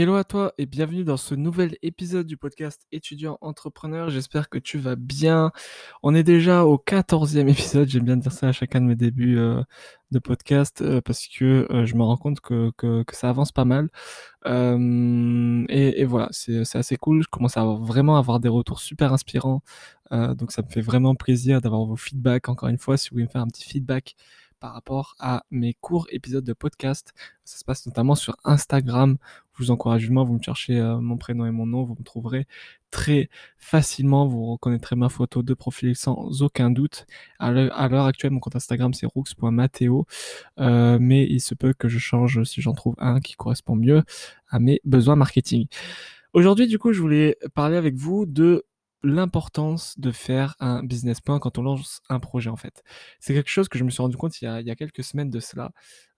Hello à toi et bienvenue dans ce nouvel épisode du podcast étudiant entrepreneur. J'espère que tu vas bien. On est déjà au 14e épisode. J'aime bien dire ça à chacun de mes débuts euh, de podcast euh, parce que euh, je me rends compte que, que, ça avance pas mal. Et, voilà, c'est assez cool. Je commence à vraiment avoir des retours super inspirants. donc ça me fait vraiment plaisir d'avoir vos feedbacks. Encore une fois, si vous voulez me faire un petit feedback par rapport à mes courts épisodes de podcast. Ça se passe notamment sur Instagram. Je vous encourage vivement, vous me cherchez euh, mon prénom et mon nom, vous me trouverez très facilement. Vous reconnaîtrez ma photo de profil sans aucun doute. À l'heure actuelle, mon compte Instagram c'est rooks.mateo, euh, mais il se peut que je change si j'en trouve un qui correspond mieux à mes besoins marketing. Aujourd'hui, du coup, je voulais parler avec vous de l'importance de faire un business plan quand on lance un projet en fait. C'est quelque chose que je me suis rendu compte il y a, il y a quelques semaines de cela.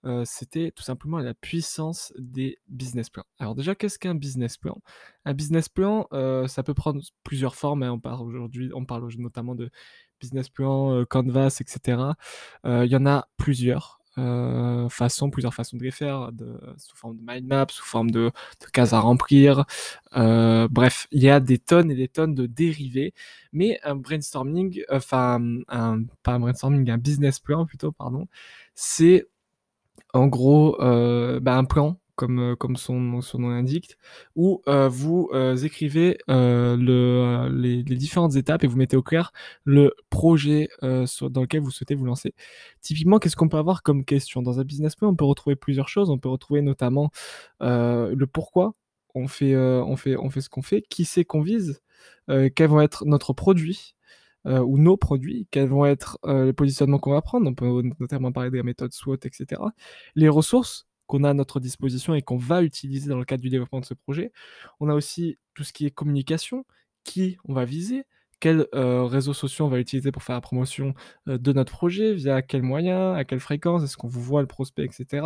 Euh, c'était tout simplement la puissance des business plans. Alors déjà, qu'est-ce qu'un business plan? Un business plan, euh, ça peut prendre plusieurs formes. Hein. On parle aujourd'hui, on parle notamment de business plan, euh, Canvas, etc. Il y en a plusieurs. Euh, façons, plusieurs façons de les faire, de, sous forme de mind map, sous forme de, de cases à remplir. Euh, bref, il y a des tonnes et des tonnes de dérivés, mais un brainstorming, enfin, un, pas un brainstorming, un business plan plutôt, pardon, c'est en gros euh, bah, un plan comme, euh, son, nom l'indique, où euh, vous euh, écrivez le, les, différentes étapes et vous mettez au clair le projet dans lequel vous souhaitez vous lancer. Typiquement, qu'est-ce qu'on peut avoir comme question? Dans un business plan, on peut retrouver plusieurs choses. On peut retrouver notamment le pourquoi on fait, on fait ce qu'on fait, qui c'est qu'on vise, quels vont être notre produit. ou nos produits, quels vont être les positionnements qu'on va prendre, on peut notamment parler des méthodes SWOT, etc. Les ressources, qu'on a à notre disposition et qu'on va utiliser dans le cadre du développement de ce projet. On a aussi tout ce qui est communication, qui on va viser, quels euh, réseaux sociaux on va utiliser pour faire la promotion euh, de notre projet, via quels moyens, à quelle fréquence, est-ce qu'on vous voit le prospect, etc.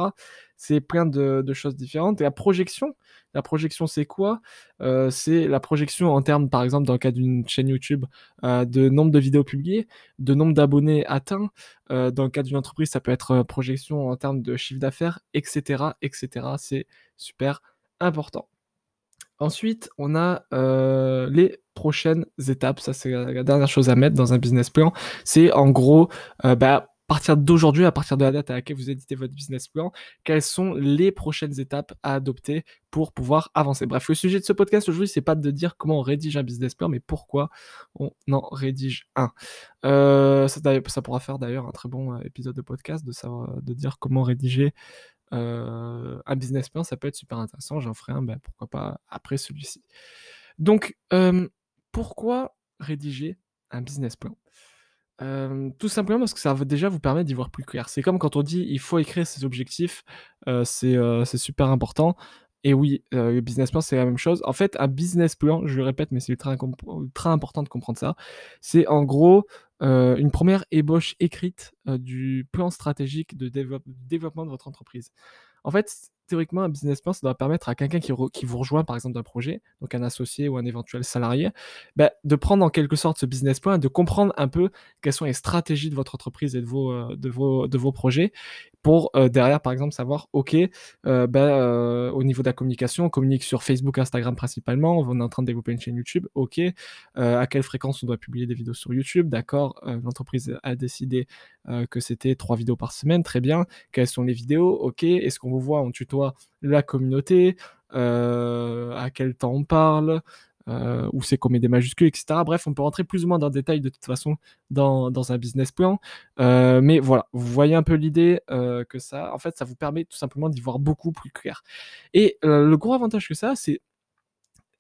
C'est plein de, choses différentes. Et la projection, la projection c'est quoi? Euh, C'est la projection en termes, par exemple, dans le cas d'une chaîne YouTube, de nombre de vidéos publiées, de nombre d'abonnés atteints. dans le cas d'une entreprise, ça peut être projection en termes de chiffre d'affaires, etc., etc. C'est super important. Ensuite, on a euh, les prochaines étapes. Ça, c'est la dernière chose à mettre dans un business plan. C'est en gros, euh, bah, à partir d'aujourd'hui, à partir de la date à laquelle vous éditez votre business plan, quelles sont les prochaines étapes à adopter pour pouvoir avancer? Bref, le sujet de ce podcast aujourd'hui, c'est pas de dire comment on rédige un business plan, mais pourquoi on en rédige un. Euh, ça, ça, pourra faire d'ailleurs un très bon épisode de podcast de savoir, de dire comment rédiger euh, un business plan, ça peut être super intéressant. J'en ferai un, ben, pourquoi pas après celui-ci. Donc, pourquoi rédiger un business plan? Tout simplement parce que ça va déjà vous permettre d'y voir plus clair. C'est comme quand on dit il faut écrire ses objectifs, c'est super important. Et oui, le business plan, c'est la même chose. En fait, un business plan, je le répète, mais c'est ultra, ultra, important de comprendre ça, c'est en gros euh, une première ébauche écrite euh, du plan stratégique de développement de votre entreprise. En fait, théoriquement, un business plan, ça doit permettre à quelqu'un qui, vous rejoint, par exemple, d'un projet, donc un associé ou un éventuel salarié, bah, de prendre en quelque sorte ce business plan de comprendre un peu quelles sont les stratégies de votre entreprise et de vos, euh, de vos, de vos projets pour euh, derrière, par exemple, savoir, OK, euh, euh, au niveau de la communication, on communique sur Facebook, Instagram principalement, on est en train de développer une chaîne YouTube, OK, à quelle fréquence on doit publier des vidéos sur YouTube, d'accord, l'entreprise a décidé que c'était trois vidéos par semaine, très bien, quelles sont les vidéos, OK, est-ce qu'on vous voit, on la communauté, à quel temps on parle, euh, où c'est qu'on met des majuscules, etc. Bref, on peut rentrer plus ou moins dans le détail de toute façon dans, dans un business plan. Euh, mais voilà, vous voyez un peu l'idée euh, que ça, en fait, ça vous permet tout simplement d'y voir beaucoup plus clair. Et le gros avantage que ça, c'est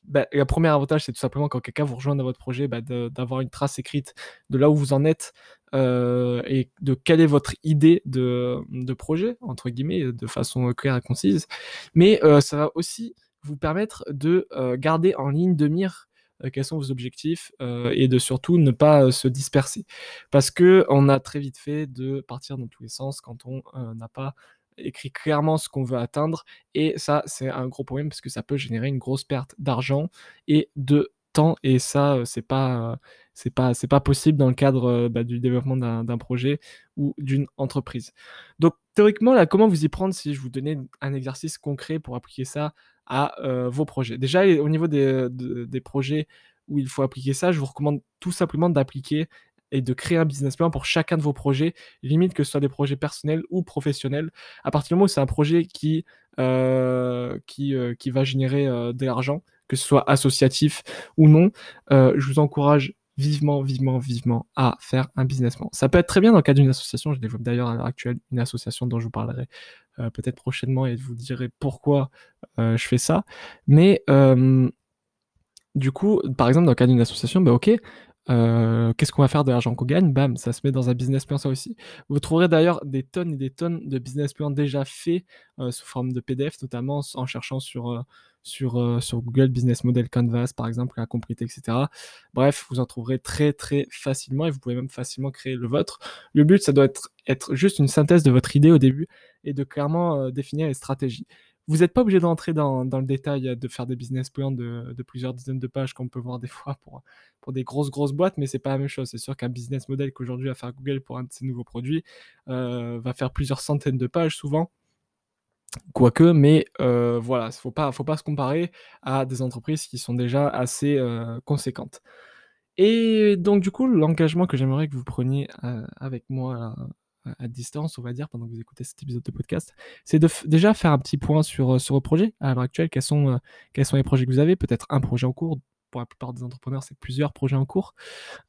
bah, le premier avantage, c'est tout simplement quand quelqu'un vous rejoint dans votre projet, bah, d'avoir une trace écrite de là où vous en êtes euh, et de quelle est votre idée de, projet, entre guillemets, de façon claire et concise. Mais euh, ça va aussi vous permettre de euh, garder en ligne de mire quels sont vos objectifs et de surtout ne pas se disperser. Parce que on a très vite fait de partir dans tous les sens quand on n'a pas écrit clairement ce qu'on veut atteindre et ça c'est un gros problème parce que ça peut générer une grosse perte d'argent et de temps et ça c'est pas c'est pas c'est pas possible dans le cadre bah, du développement d'un projet ou d'une entreprise. Donc théoriquement, là, comment vous y prendre si je vous donnais un exercice concret pour appliquer ça à vos projets? Déjà, au niveau des, des projets où il faut appliquer ça, je vous recommande tout simplement d'appliquer et de créer un business plan pour chacun de vos projets, limite que ce soit des projets personnels ou professionnels. À partir du moment où c'est un projet qui, euh, qui, euh, qui va générer euh, de l'argent, que ce soit associatif ou non, je vous encourage vivement, vivement, vivement à faire un business. Ça peut être très bien dans le cadre d'une association. Je développe d'ailleurs à l'heure actuelle une association dont je vous parlerai peut-être prochainement et vous dirai pourquoi je fais ça. Mais du coup, par exemple, dans le cadre d'une association, bah ok, euh, qu'est-ce qu'on va faire de l'argent qu'on gagne? Bam, ça se met dans un business plan ça aussi. Vous trouverez d'ailleurs des tonnes et des tonnes de business plans déjà faits euh, sous forme de PDF, notamment en cherchant sur, euh, sur, Google Business Model Canvas par exemple, la compléter, etc. Bref, vous en trouverez très très facilement et vous pouvez même facilement créer le vôtre. Le but, ça doit être, être juste une synthèse de votre idée au début et de clairement définir les stratégies. Vous n'êtes pas obligé d'entrer dans, le détail, de faire des business plans de, plusieurs dizaines de pages qu'on peut voir des fois pour, des grosses, grosses boîtes, mais c'est pas la même chose. C'est sûr qu'un business model qu'aujourd'hui va faire Google pour un de ses nouveaux produits euh, va faire plusieurs centaines de pages souvent. Quoique, mais euh, voilà, il faut pas, faut pas se comparer à des entreprises qui sont déjà assez euh, conséquentes. Et donc, du coup, l'engagement que j'aimerais que vous preniez avec moi à distance, on va dire, pendant que vous écoutez cet épisode de podcast, c'est de déjà faire un petit point sur, euh, sur vos projets à l'heure actuelle. Quels sont, euh, quels sont les projets que vous avez? Peut-être un projet en cours. Pour la plupart des entrepreneurs, c'est plusieurs projets en cours,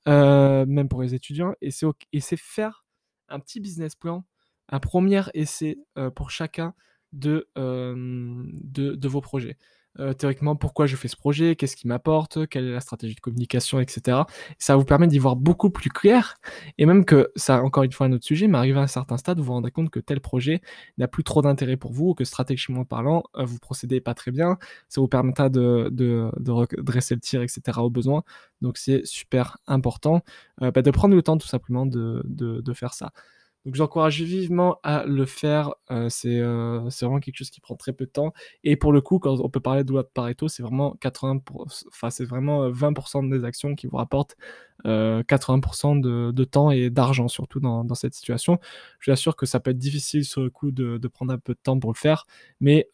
euh, même pour les étudiants. Et c'est faire un petit business plan, un premier essai pour chacun de, de, de vos projets. Euh, théoriquement pourquoi je fais ce projet, qu'est-ce qui m'apporte, quelle est la stratégie de communication, etc. ça vous permet d'y voir beaucoup plus clair, et même que ça, encore une fois, un autre sujet, mais arrivé à un certain stade, vous vous rendez compte que tel projet n'a plus trop d'intérêt pour vous, ou que stratégiquement parlant, euh, vous procédez pas très bien, ça vous permettra de, de, redresser le tir, etc. au besoin. Donc c'est super important euh, bah, de prendre le temps tout simplement de faire ça. Donc j'encourage vivement à le faire. Euh, euh, c'est vraiment quelque chose qui prend très peu de temps. Et pour le coup, quand on peut parler de loi de Pareto, c'est vraiment 80 enfin, c'est vraiment 20% euh, des actions qui vous rapportent 80% de, temps et d'argent, surtout dans, cette situation. Je vous assure que ça peut être difficile sur le coup de, de prendre un peu de temps pour le faire, mais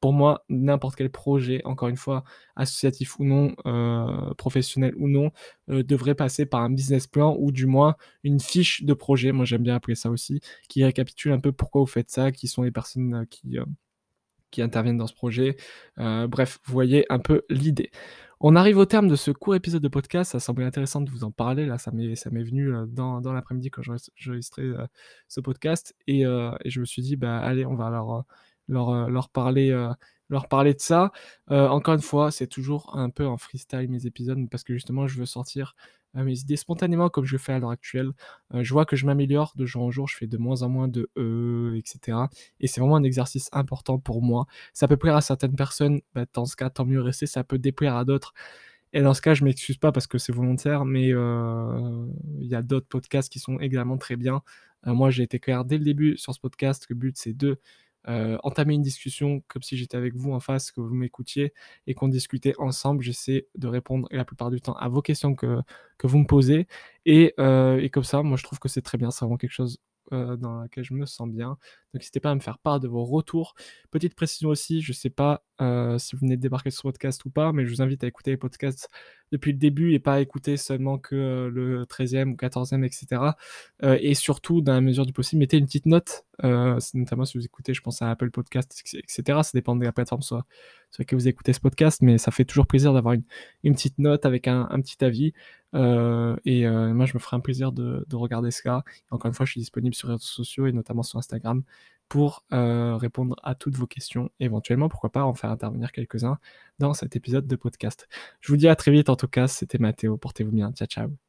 pour moi, n'importe quel projet, encore une fois, associatif ou non, euh, professionnel ou non, euh, devrait passer par un business plan ou du moins une fiche de projet. Moi, j'aime bien appeler ça aussi, qui récapitule un peu pourquoi vous faites ça, qui sont les personnes euh, qui, qui interviennent dans ce projet. bref, vous voyez un peu l'idée. On arrive au terme de ce court épisode de podcast. Ça semblait intéressant de vous en parler. Là, ça m'est, venu dans, dans l'après-midi quand j'enregistrais ce podcast. Et, et, je me suis dit, bah, allez, on va alors leur, euh, leur, parler, euh, leur parler de ça. Euh, encore une fois, c'est toujours un peu en freestyle mes épisodes parce que justement, je veux sortir mes idées spontanément comme je fais à l'heure actuelle. je vois que je m'améliore de jour en jour, je fais de moins en moins de e, etc. Et c'est vraiment un exercice important pour moi. Ça peut plaire à certaines personnes, bah, dans ce cas, tant mieux rester, ça peut déplaire à d'autres. Et dans ce cas, je m'excuse pas parce que c'est volontaire, mais il y a d'autres podcasts qui sont également très bien. moi, j'ai été clair dès le début sur ce podcast. Le but, c'est de euh, entamer une discussion comme si j'étais avec vous en face, que vous m'écoutiez et qu'on discutait ensemble. J'essaie de répondre la plupart du temps à vos questions que, que vous me posez. Et, euh, et comme ça, moi je trouve que c'est très bien, c'est vraiment quelque chose euh, dans laquelle je me sens bien. Donc n'hésitez pas à me faire part de vos retours. Petite précision aussi, je ne sais pas euh, si vous venez de débarquer sur podcast ou pas, mais je vous invite à écouter les podcasts depuis le début et pas à écouter seulement que euh, le 13e ou 14e, etc. et surtout, dans la mesure du possible, mettez une petite note, notamment si vous écoutez, je pense à Apple Podcast, etc. Ça dépend de la plateforme sur, sur laquelle vous écoutez ce podcast, mais ça fait toujours plaisir d'avoir une, petite note avec un, petit avis. Euh, et euh, moi, je me ferai un plaisir de, de regarder cas. Encore une fois, je suis disponible sur les réseaux sociaux et notamment sur Instagram pour euh, répondre à toutes vos questions. Éventuellement, pourquoi pas en faire intervenir quelques-uns dans cet épisode de podcast. Je vous dis à très vite en tout cas. C'était Mathéo. Portez-vous bien. Ciao, ciao.